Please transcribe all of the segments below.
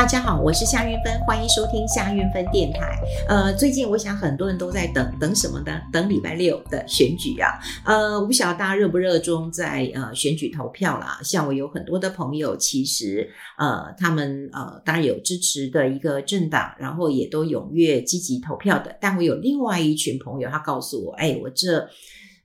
大家好，我是夏韵芬，欢迎收听夏韵芬电台。呃，最近我想很多人都在等等什么呢？等礼拜六的选举啊。呃，我不晓得大家热不热衷在呃选举投票啦。像我有很多的朋友，其实呃他们呃当然有支持的一个政党，然后也都踊跃积极投票的。但我有另外一群朋友，他告诉我，哎，我这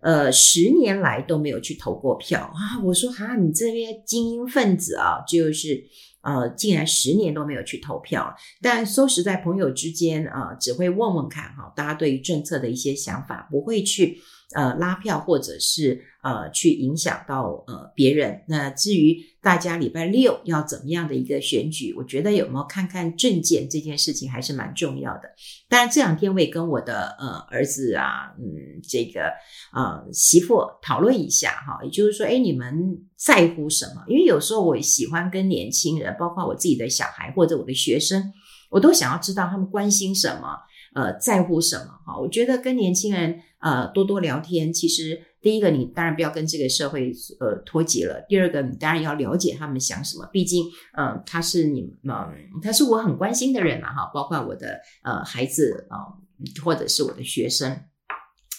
呃十年来都没有去投过票啊。我说哈，你这些精英分子啊，就是。呃，竟然十年都没有去投票，但说实在，朋友之间啊、只会问问看哈，大家对于政策的一些想法，不会去呃拉票或者是。呃，去影响到呃别人。那至于大家礼拜六要怎么样的一个选举，我觉得有没有看看证件这件事情还是蛮重要的。当然这两天我也跟我的呃儿子啊，嗯，这个呃媳妇讨论一下哈，也就是说，哎，你们在乎什么？因为有时候我喜欢跟年轻人，包括我自己的小孩或者我的学生，我都想要知道他们关心什么，呃，在乎什么哈。我觉得跟年轻人呃多多聊天，其实。第一个，你当然不要跟这个社会呃脱节了。第二个，你当然要了解他们想什么。毕竟，嗯、呃，他是你们、呃，他是我很关心的人嘛，哈，包括我的呃孩子啊、呃，或者是我的学生。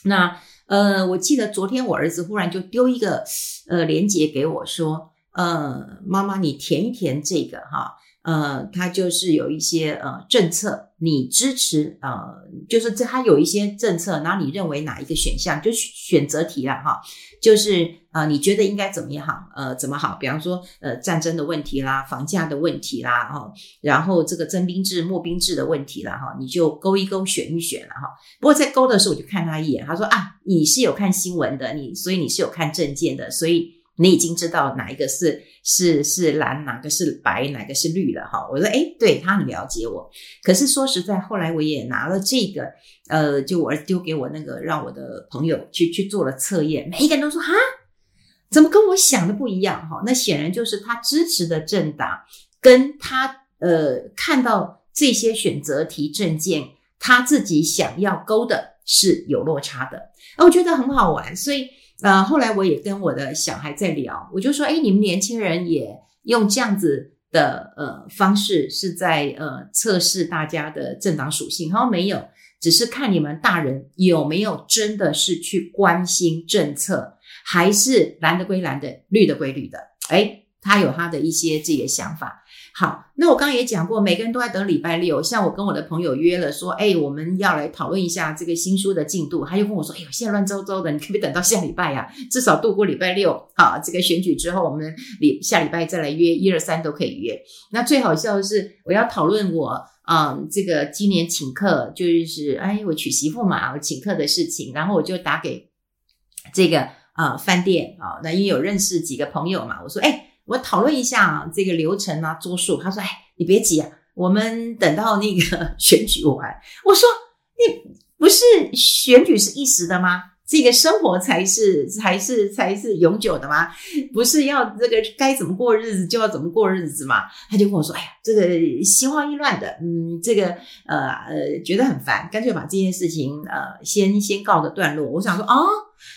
那呃，我记得昨天我儿子忽然就丢一个呃链接给我说，呃，妈妈你填一填这个哈。呃，他就是有一些呃政策，你支持呃，就是这他有一些政策，然后你认为哪一个选项，就选择题了哈，就是呃，你觉得应该怎么样？呃，怎么好？比方说呃，战争的问题啦，房价的问题啦，哈，然后这个征兵制、募兵制的问题啦，哈，你就勾一勾，选一选了哈。不过在勾的时候，我就看他一眼，他说啊，你是有看新闻的，你所以你是有看政见的，所以。你已经知道哪一个是是是蓝，哪个是白，哪个是绿了哈。我说，诶，对，他很了解我。可是说实在，后来我也拿了这个，呃，就我丢给我那个，让我的朋友去去做了测验。每一个人都说哈，怎么跟我想的不一样哈？那显然就是他支持的政党跟他呃看到这些选择题证件，他自己想要勾的是有落差的。我觉得很好玩，所以。呃，后来我也跟我的小孩在聊，我就说，诶，你们年轻人也用这样子的呃方式，是在呃测试大家的政党属性。他说没有，只是看你们大人有没有真的是去关心政策，还是蓝的归蓝的，绿的归绿的。诶，他有他的一些自己的想法。好，那我刚刚也讲过，每个人都在等礼拜六。像我跟我的朋友约了，说，哎，我们要来讨论一下这个新书的进度。他又跟我说，哎呦，现在乱糟糟的，你可不可以等到下礼拜呀？至少度过礼拜六，好，这个选举之后，我们礼下礼拜再来约，一二三都可以约。那最好笑的是，我要讨论我，嗯，这个今年请客，就是，哎，我娶媳妇嘛，我请客的事情，然后我就打给这个啊饭店啊，那因为有认识几个朋友嘛，我说，哎。我讨论一下这个流程啊，桌数。他说：“哎，你别急啊，我们等到那个选举完。”我说：“你不是选举是一时的吗？这个生活才是 才是才是永久的吗？不是要这个该怎么过日子就要怎么过日子吗？”他就跟我说：“哎呀，这个心慌意乱的，嗯，这个呃呃觉得很烦，干脆把这件事情呃先先告个段落。”我想说啊。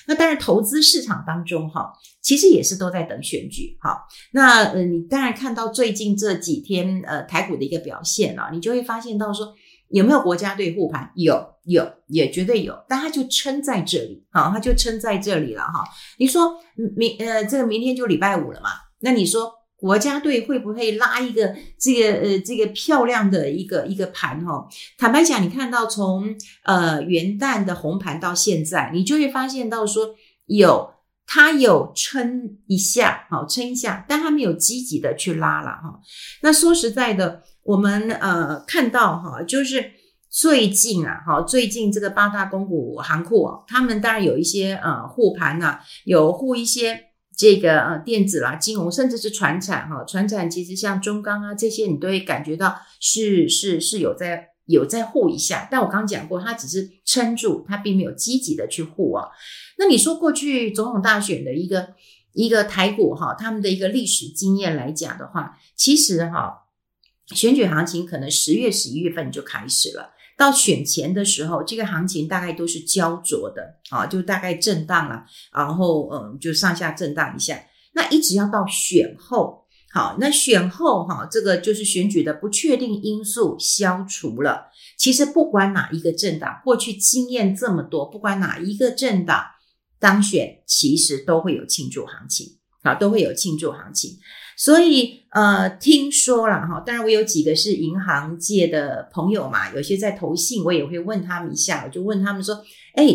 那当然，投资市场当中哈，其实也是都在等选举哈。那呃，你当然看到最近这几天呃台股的一个表现啊，你就会发现到说有没有国家队护盘？有有，也绝对有，但它就撑在这里，好，它就撑在这里了哈。你说明呃这个明天就礼拜五了嘛？那你说？国家队会不会拉一个这个呃这个漂亮的一个一个盘哈？坦白讲，你看到从呃元旦的红盘到现在，你就会发现到说有它有撑一下，好撑一下，但它没有积极的去拉了哈。那说实在的，我们呃看到哈，就是最近啊哈，最近这个八大公股行库哦，他们当然有一些呃护盘呐，有护一些。这个呃电子啦、金融，甚至是传产哈，传产其实像中钢啊这些，你都会感觉到是是是有在有在护一下。但我刚刚讲过，它只是撑住，它并没有积极的去护啊。那你说过去总统大选的一个一个台股哈，他们的一个历史经验来讲的话，其实哈，选举行情可能十月十一月份就开始了。到选前的时候，这个行情大概都是焦灼的啊，就大概震荡了，然后嗯，就上下震荡一下。那一直要到选后，好，那选后哈，这个就是选举的不确定因素消除了。其实不管哪一个政党，过去经验这么多，不管哪一个政党当选，其实都会有庆祝行情，啊，都会有庆祝行情。所以呃，听说了哈，当然我有几个是银行界的朋友嘛，有些在投信，我也会问他们一下，我就问他们说，哎，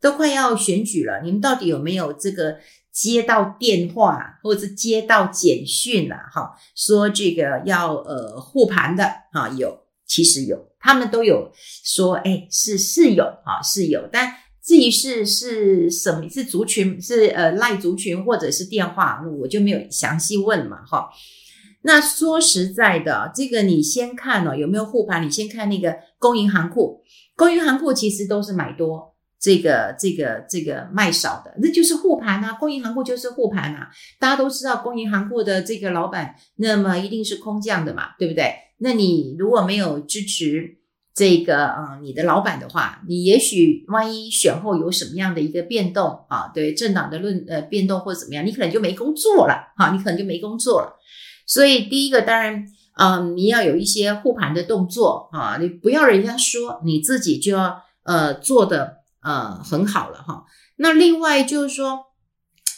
都快要选举了，你们到底有没有这个？接到电话或者接到简讯了哈，说这个要呃护盘的哈，有，其实有，他们都有说，哎，是是有啊，是有，但至于是是什么，是族群是呃赖族群或者是电话，我就没有详细问嘛哈。那说实在的，这个你先看哦，有没有护盘？你先看那个公银行库，公银行库其实都是买多。这个这个这个卖少的，那就是护盘啊，公银行库就是护盘啊。大家都知道，公银行库的这个老板，那么一定是空降的嘛，对不对？那你如果没有支持这个呃你的老板的话，你也许万一选后有什么样的一个变动啊，对政党的论呃变动或者怎么样，你可能就没工作了哈，你可能就没工作了。所以第一个当然，嗯，你要有一些护盘的动作啊，你不要人家说，你自己就要呃做的。呃，很好了哈。那另外就是说，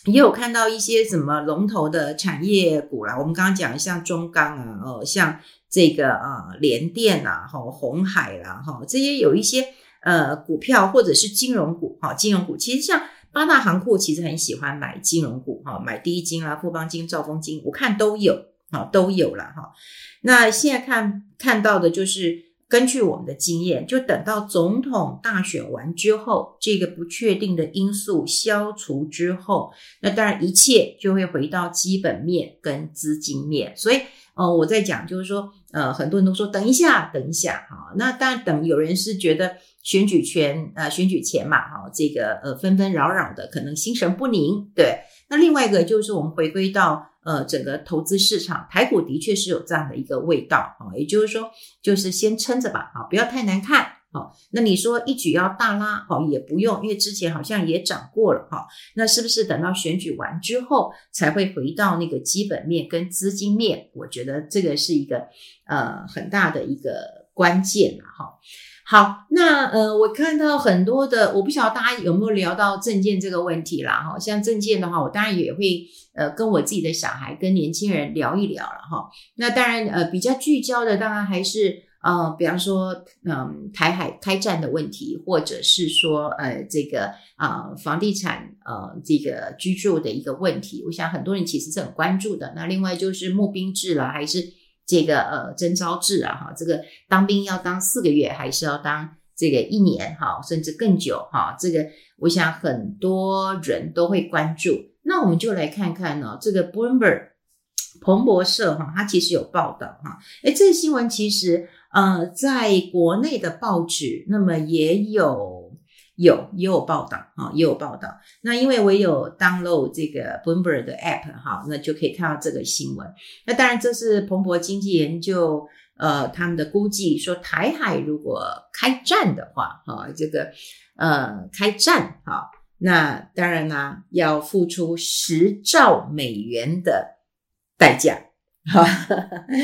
也有看到一些什么龙头的产业股啦。我们刚刚讲像中钢啊，哦，像这个啊联电啊，哈，鸿海啦，哈，这些有一些呃股票或者是金融股，哈，金融股其实像八大行库其实很喜欢买金融股，哈，买第一金啊、富邦金、兆丰金，我看都有，哈，都有了哈。那现在看看到的就是。根据我们的经验，就等到总统大选完之后，这个不确定的因素消除之后，那当然一切就会回到基本面跟资金面。所以，哦，我在讲就是说，呃，很多人都说等一下，等一下，哈，那当然等有人是觉得选举权，呃，选举前嘛，哈，这个呃纷纷扰扰的，可能心神不宁，对。那另外一个就是我们回归到。呃，整个投资市场，台股的确是有这样的一个味道啊，也就是说，就是先撑着吧，啊，不要太难看，好，那你说一举要大拉，好，也不用，因为之前好像也涨过了，哈，那是不是等到选举完之后才会回到那个基本面跟资金面？我觉得这个是一个呃很大的一个关键了，哈。好，那呃，我看到很多的，我不晓得大家有没有聊到政见这个问题啦，哈，像政见的话，我当然也会呃跟我自己的小孩、跟年轻人聊一聊了，哈。那当然呃比较聚焦的，当然还是呃，比方说嗯、呃、台海开战的问题，或者是说呃这个啊、呃、房地产呃这个居住的一个问题，我想很多人其实是很关注的。那另外就是募兵制了，还是？这个呃征召制啊哈，这个当兵要当四个月，还是要当这个一年哈，甚至更久哈？这个我想很多人都会关注。那我们就来看看呢，这个 Bloomberg 彭博社哈，它其实有报道哈。诶，这个新闻其实呃，在国内的报纸那么也有。有也有报道啊，也有报道。那因为我有 download 这个 Bloomberg 的 app 哈，那就可以看到这个新闻。那当然这是彭博经济研究呃他们的估计，说台海如果开战的话，哈，这个呃开战哈，那当然呢要付出十兆美元的代价，哈，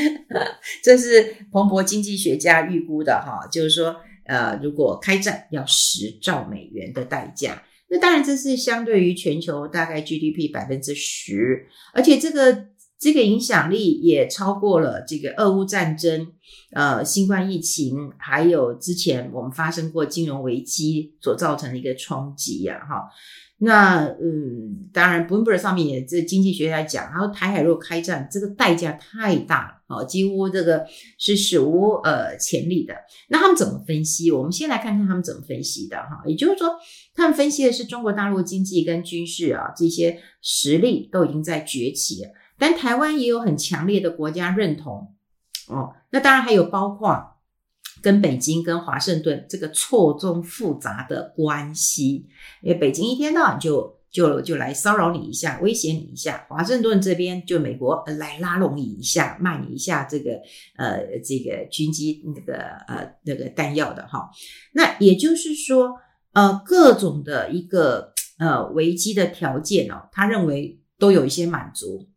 这是彭博经济学家预估的哈，就是说。呃，如果开战要十兆美元的代价，那当然这是相对于全球大概 GDP 百分之十，而且这个这个影响力也超过了这个俄乌战争、呃新冠疫情，还有之前我们发生过金融危机所造成的一个冲击呀，哈。那嗯，当然，Bloomberg 上面也这经济学家讲，他说台海若开战，这个代价太大了，哦，几乎这个是史无呃前例的。那他们怎么分析？我们先来看看他们怎么分析的哈。也就是说，他们分析的是中国大陆经济跟军事啊这些实力都已经在崛起了，但台湾也有很强烈的国家认同哦。那当然还有包括。跟北京、跟华盛顿这个错综复杂的关系，因为北京一天到晚就就就来骚扰你一下，威胁你一下；华盛顿这边就美国来拉拢你一下，卖你一下这个呃这个军机那个呃那个弹药的哈。那也就是说，呃各种的一个呃危机的条件哦，他认为都有一些满足。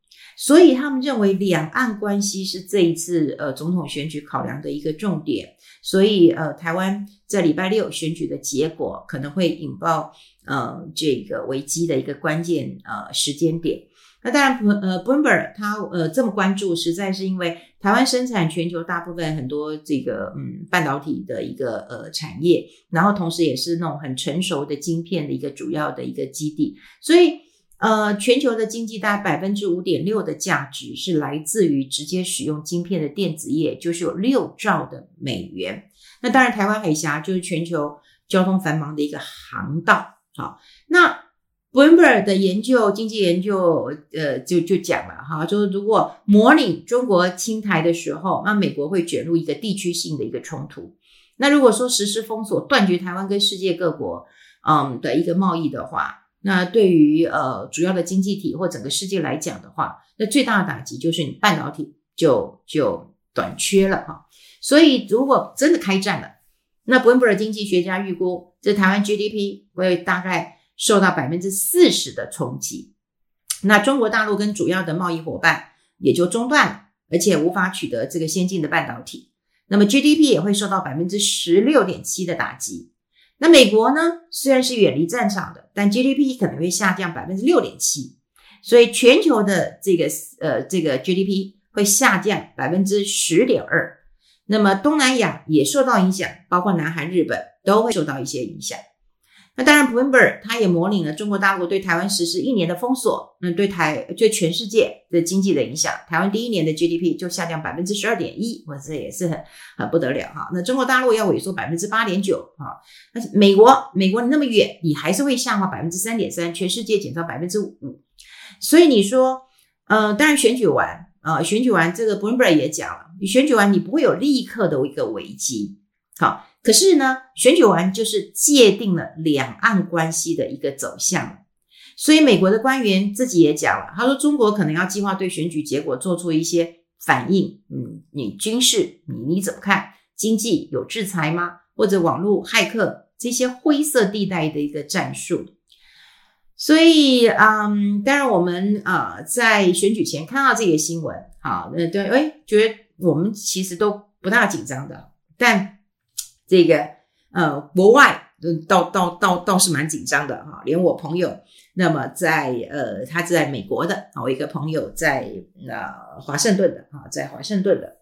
所以他们认为两岸关系是这一次呃总统选举考量的一个重点。所以呃，台湾在礼拜六选举的结果可能会引爆呃这个危机的一个关键呃时间点。那当然，呃 b l o m b e r 他呃这么关注，实在是因为台湾生产全球大部分很多这个嗯半导体的一个呃产业，然后同时也是那种很成熟的晶片的一个主要的一个基地，所以呃全球的经济大概百分之五点六的价值是来自于直接使用晶片的电子业，就是有六兆的美元。那当然，台湾海峡就是全球交通繁忙的一个航道。好，那。Bloomberg 的研究，经济研究，呃，就就讲了哈，就是如果模拟中国侵台的时候，那美国会卷入一个地区性的一个冲突。那如果说实施封锁，断绝台湾跟世界各国，嗯的一个贸易的话，那对于呃主要的经济体或整个世界来讲的话，那最大的打击就是你半导体就就短缺了哈。所以如果真的开战了，那 Bloomberg 经济学家预估，这台湾 GDP 会大概。受到百分之四十的冲击，那中国大陆跟主要的贸易伙伴也就中断了，而且无法取得这个先进的半导体。那么 GDP 也会受到百分之十六点七的打击。那美国呢，虽然是远离战场的，但 GDP 可能会下降百分之六点七，所以全球的这个呃这个 GDP 会下降百分之十点二。那么东南亚也受到影响，包括南韩、日本都会受到一些影响。那当然，Bloomberg 他也模拟了中国大陆对台湾实施一年的封锁，那对台对全世界的经济的影响。台湾第一年的 GDP 就下降百分之十二点一，哇，这也是很很不得了哈。那中国大陆要萎缩百分之八点九哈，那美国美国那么远，你还是会下滑百分之三点三，全世界减少百分之五。所以你说，呃，当然选举完啊，呃，选举完这个 Bloomberg 也讲了，你选举完你不会有立刻的一个危机，好。可是呢，选举完就是界定了两岸关系的一个走向，所以美国的官员自己也讲了，他说中国可能要计划对选举结果做出一些反应。嗯，你军事你你怎么看？经济有制裁吗？或者网络骇客这些灰色地带的一个战术？所以，嗯，当然我们啊、在选举前看到这个新闻，好，那对，哎，觉得我们其实都不大紧张的，但。这个呃，国外，倒倒倒倒是蛮紧张的哈，连我朋友，那么在呃，他在美国的啊，我一个朋友在呃华盛顿的啊，在华盛顿的，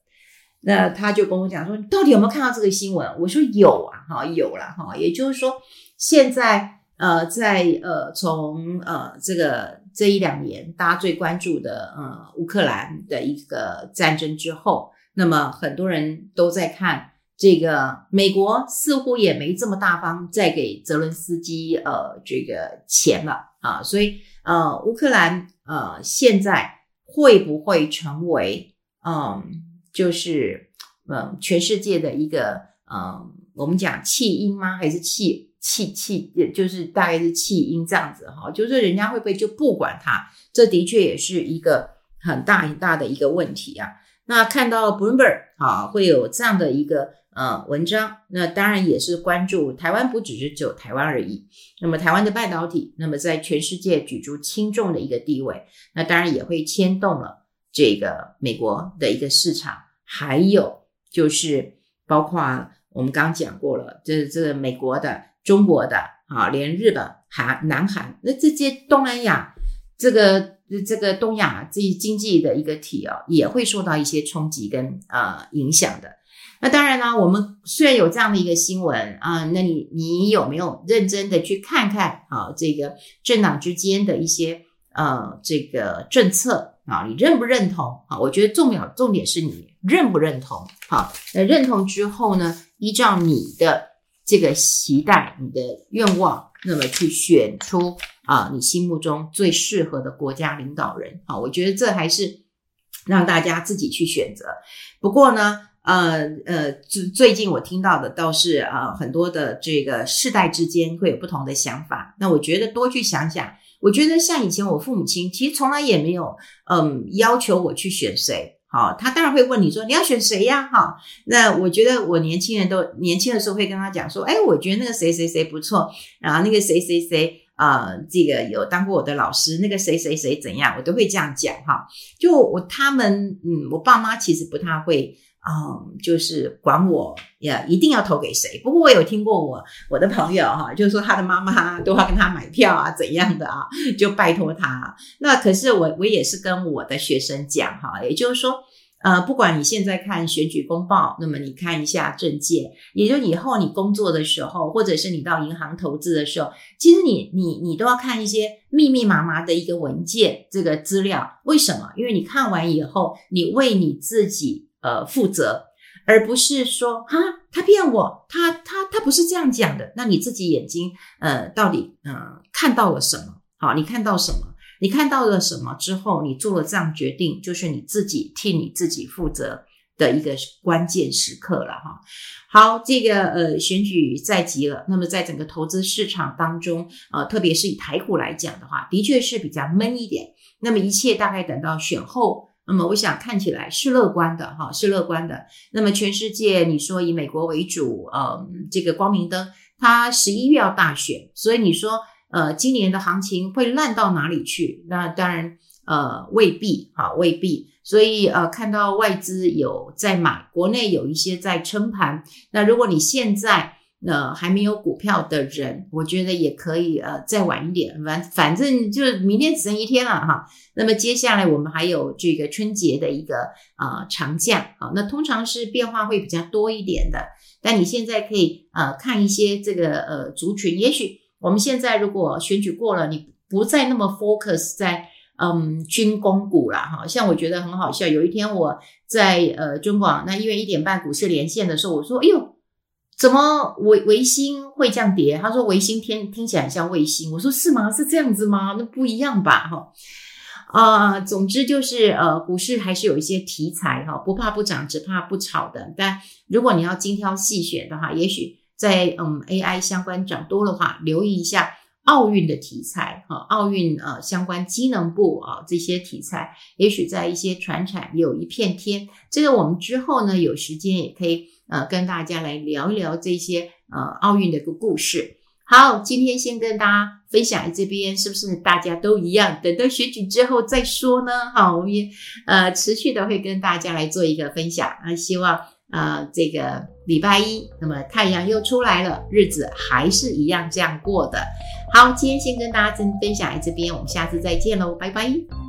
那他就跟我讲说，你到底有没有看到这个新闻？我说有啊，哈，有了哈，也就是说，现在呃，在呃，从呃这个这一两年大家最关注的呃乌克兰的一个战争之后，那么很多人都在看。这个美国似乎也没这么大方再给泽伦斯基呃这个钱了啊，所以呃乌克兰呃现在会不会成为嗯就是嗯全世界的一个嗯我们讲弃婴吗？还是弃弃弃就是大概是弃婴这样子哈？就是人家会不会就不管他？这的确也是一个很大很大的一个问题啊。那看到 Bloomberg 啊会有这样的一个。呃，文章那当然也是关注台湾，不只是只有台湾而已。那么台湾的半导体，那么在全世界举足轻重的一个地位，那当然也会牵动了这个美国的一个市场，还有就是包括我们刚刚讲过了，这这个美国的、中国的啊，连日本、韩、南韩，那这些东南亚这个这个东亚这些经济的一个体啊，也会受到一些冲击跟、呃、影响的。那当然啦，我们虽然有这样的一个新闻啊，那你你有没有认真的去看看啊？这个政党之间的一些呃这个政策啊，你认不认同啊？我觉得重要重点是你认不认同。好，那认同之后呢，依照你的这个期待、你的愿望，那么去选出啊你心目中最适合的国家领导人。好，我觉得这还是让大家自己去选择。不过呢。呃呃，最最近我听到的倒是啊、呃，很多的这个世代之间会有不同的想法。那我觉得多去想想，我觉得像以前我父母亲，其实从来也没有嗯要求我去选谁。好，他当然会问你说你要选谁呀？哈，那我觉得我年轻人都年轻的时候会跟他讲说，哎，我觉得那个谁谁谁不错，然后那个谁谁谁呃，这个有当过我的老师，那个谁谁谁怎样，我都会这样讲哈。就我他们，嗯，我爸妈其实不太会。嗯，就是管我也一定要投给谁。不过我有听过我我的朋友哈，就是说他的妈妈都要跟他买票啊，怎样的啊，就拜托他。那可是我我也是跟我的学生讲哈，也就是说，呃，不管你现在看选举公报，那么你看一下政界，也就以后你工作的时候，或者是你到银行投资的时候，其实你你你都要看一些密密麻麻的一个文件这个资料。为什么？因为你看完以后，你为你自己。呃，负责，而不是说哈，他骗我，他他他不是这样讲的。那你自己眼睛呃，到底呃看到了什么？好，你看到什么？你看到了什么之后，你做了这样决定，就是你自己替你自己负责的一个关键时刻了哈。好，这个呃选举在即了，那么在整个投资市场当中，呃，特别是以台股来讲的话，的确是比较闷一点。那么一切大概等到选后。那么我想看起来是乐观的哈，是乐观的。那么全世界你说以美国为主，呃，这个光明灯，它十一月要大选，所以你说呃今年的行情会烂到哪里去？那当然呃未必哈，未必。所以呃看到外资有在买，国内有一些在撑盘。那如果你现在呃，还没有股票的人，我觉得也可以呃，再晚一点，反反正就明天只剩一天了哈。那么接下来我们还有这个春节的一个呃长假，啊，那通常是变化会比较多一点的。但你现在可以呃看一些这个呃族群，也许我们现在如果选举过了，你不再那么 focus 在嗯军工股了哈。像我觉得很好笑，有一天我在呃中广那因为一点半股市连线的时候，我说，哎呦。怎么维维新会这样跌？他说维新听听起来像卫星。我说是吗？是这样子吗？那不一样吧？哈啊、呃，总之就是呃，股市还是有一些题材哈，不怕不涨，只怕不炒的。但如果你要精挑细选的话，也许在嗯 AI 相关涨多的话，留意一下奥运的题材哈，奥运呃相关机能部啊这些题材，也许在一些船产有一片天。这个我们之后呢有时间也可以。呃，跟大家来聊一聊这些呃奥运的一个故事。好，今天先跟大家分享这边，是不是大家都一样？等到选举之后再说呢？好，我们也呃持续的会跟大家来做一个分享啊。希望呃这个礼拜一，那么太阳又出来了，日子还是一样这样过的。好，今天先跟大家分分享这边，我们下次再见喽，拜拜。